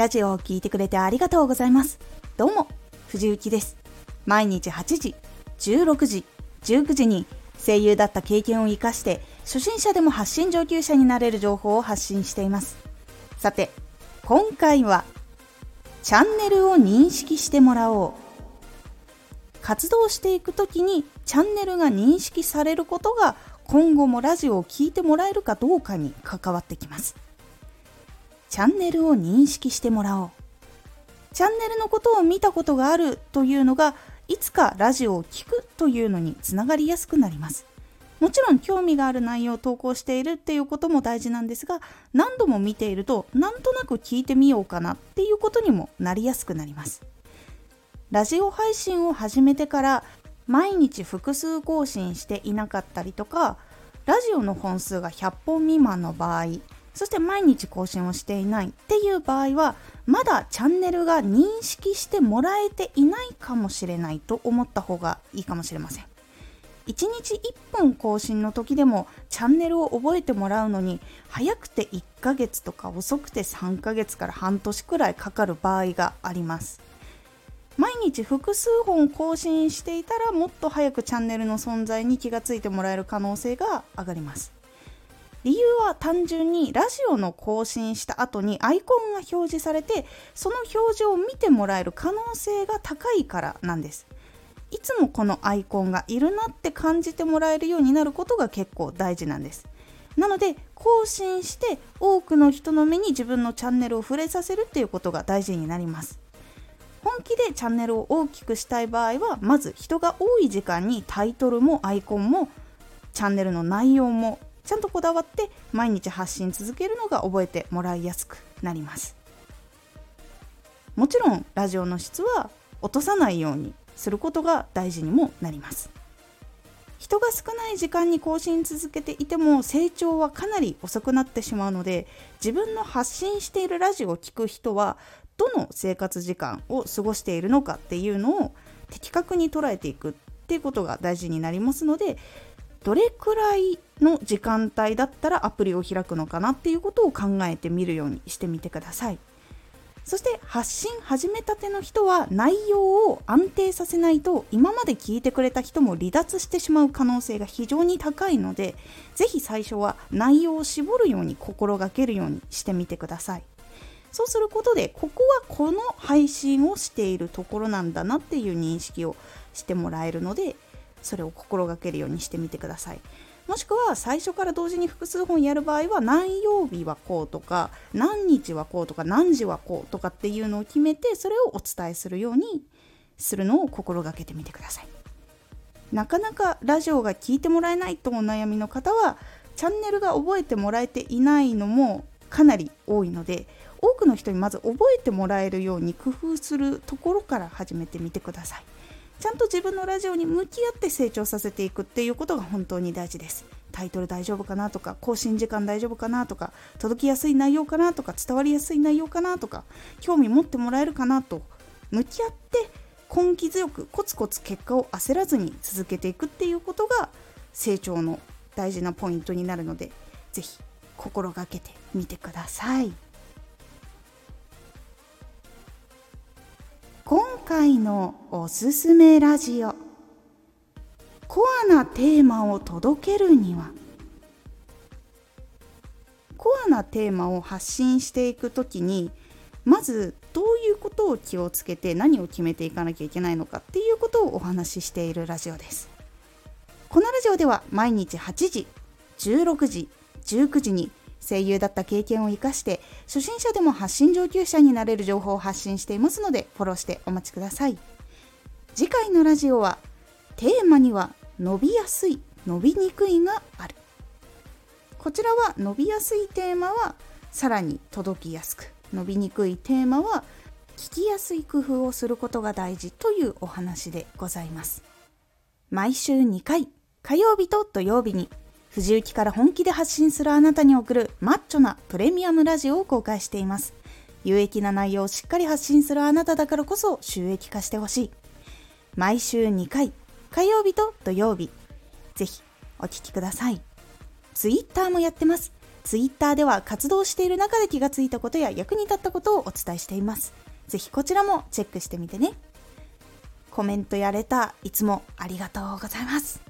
ラジオを聴いてくれてありがとうございます。どうも、藤幸です。毎日8時、16時、19時に声優だった経験を活かして初心者でも発信上級者になれる情報を発信しています。さて、今回はチャンネルを認識してもらおう。活動していく時にチャンネルが認識されることが今後もラジオを聴いてもらえるかどうかに関わってきます。チャンネルを認識してもらおう。チャンネルのことを見たことがあるというのがいつかラジオを聴くというのにつながりやすくなります。もちろん興味がある内容を投稿しているっていうことも大事なんですが何度も見ているとなんとなく聞いてみようかなっていうことにもなりやすくなります。ラジオ配信を始めてから毎日複数更新していなかったりとかラジオの本数が100本未満の場合そして毎日更新をしていないっていう場合はまだチャンネルが認識してもらえていないかもしれないと思った方がいいかもしれません。1日1本更新の時でもチャンネルを覚えてもらうのに早くて1ヶ月とか遅くて3ヶ月から半年くらいかかる場合があります。毎日複数本更新していたらもっと早くチャンネルの存在に気がついてもらえる可能性が上がります。理由は単純にラジオの更新した後にアイコンが表示されてその表示を見てもらえる可能性が高いからなんです。いつもこのアイコンがいるなって感じてもらえるようになることが結構大事なんです。なので更新して多くの人の目に自分のチャンネルを触れさせるっていうことが大事になります。本気でチャンネルを大きくしたい場合はまず人が多い時間にタイトルもアイコンもチャンネルの内容もちゃんとこだわって毎日発信続けるのが覚えてもらいやすくなります。もちろんラジオの質は落とさないようにすることが大事にもなります。人が少ない時間に更新続けていても成長はかなり遅くなってしまうので自分の発信しているラジオを聴く人はどの生活時間を過ごしているのかっていうのを的確に捉えていくっていうことが大事になりますのでどれくらいの時間帯だったらアプリを開くのかなっていうことを考えてみるようにしてみてください。そして発信始めたての人は内容を安定させないと今まで聞いてくれた人も離脱してしまう可能性が非常に高いので是非最初は内容を絞るように心がけるようにしてみてください。そうすることでここはこの配信をしているところなんだなっていう認識をしてもらえるのでそれを心がけるようにしてみてください。もしくは最初から同時に複数本やる場合は何曜日はこうとか何日はこうとか何時はこうとかっていうのを決めてそれをお伝えするようにするのを心がけてみてください。なかなかラジオが聞いてもらえないとお悩みの方はチャンネルが覚えてもらえていないのもかなり多いので多くの人にまず覚えてもらえるように工夫するところから始めてみてください。ちゃんと自分のラジオに向き合って成長させていくっていうことが本当に大事ですタイトル大丈夫かなとか更新時間大丈夫かなとか届きやすい内容かなとか伝わりやすい内容かなとか興味持ってもらえるかなと向き合って根気強くコツコツ結果を焦らずに続けていくっていうことが成長の大事なポイントになるので是非心がけてみてください。今回のおすすめラジオ。コアなテーマを届けるには。コアなテーマを発信していく時にまずどういうことを気をつけて何を決めていかなきゃいけないのかっていうことをお話ししているラジオです。このラジオでは毎日8時16時19時に声優だった経験を生かして初心者でも発信上級者になれる情報を発信していますのでフォローしてお待ちください。次回のラジオはテーマには伸びやすい伸びにくいがある。こちらは伸びやすいテーマはさらに届きやすく。伸びにくいテーマは聞きやすい工夫をすることが大事というお話でございます。毎週2回火曜日と土曜日に藤雪から本気で発信するあなたに送るマッチョなプレミアムラジオを公開しています。有益な内容をしっかり発信するあなただからこそ収益化してほしい。毎週2回、火曜日と土曜日。ぜひお聴きください。ツイッターもやってます。Twitter では活動している中で気がついたことや役に立ったことをお伝えしています。ぜひこちらもチェックしてみてね。コメントやレターいつもありがとうございます。